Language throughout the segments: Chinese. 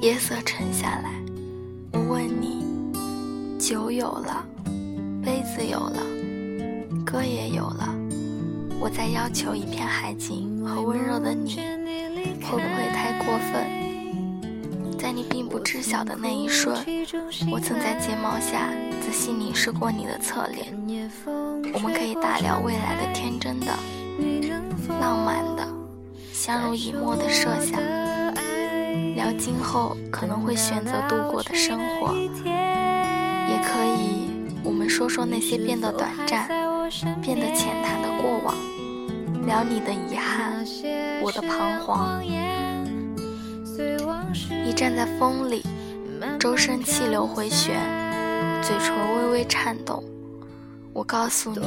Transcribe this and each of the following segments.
夜色沉下来，我问你：酒有了，杯子有了，歌也有了，我再要求一片海景和温柔的你，会不会太过分？在你并不知晓的那一瞬，我曾在睫毛下仔细凝视过你的侧脸。我们可以大聊未来的天真的、浪漫的、相濡以沫的设想。今后可能会选择度过的生活，也可以我们说说那些变得短暂、变得浅谈的过往，聊你的遗憾，我的彷徨。你站在风里，周身气流回旋，嘴唇微微颤动。我告诉你，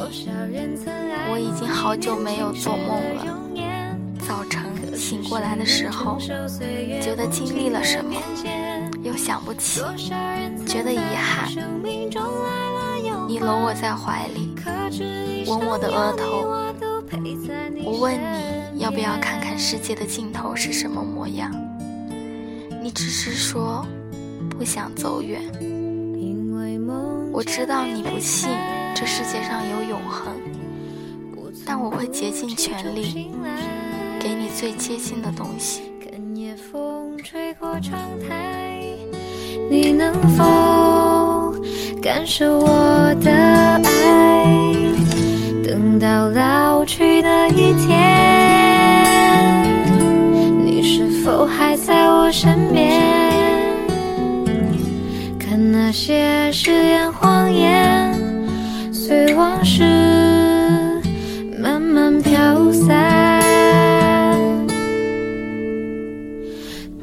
我已经好久没有做梦了。早晨。醒过来的时候，觉得经历了什么，又想不起，觉得遗憾。你搂我在怀里，吻我的额头。我问你要不要看看世界的尽头是什么模样，你只是说不想走远。我知道你不信这世界上有永恒，但我会竭尽全力。最接近的东西。跟夜风吹过窗台你能否感受我的爱？等到老去的一天，你是否还在我身边？看那些誓言谎言，随往事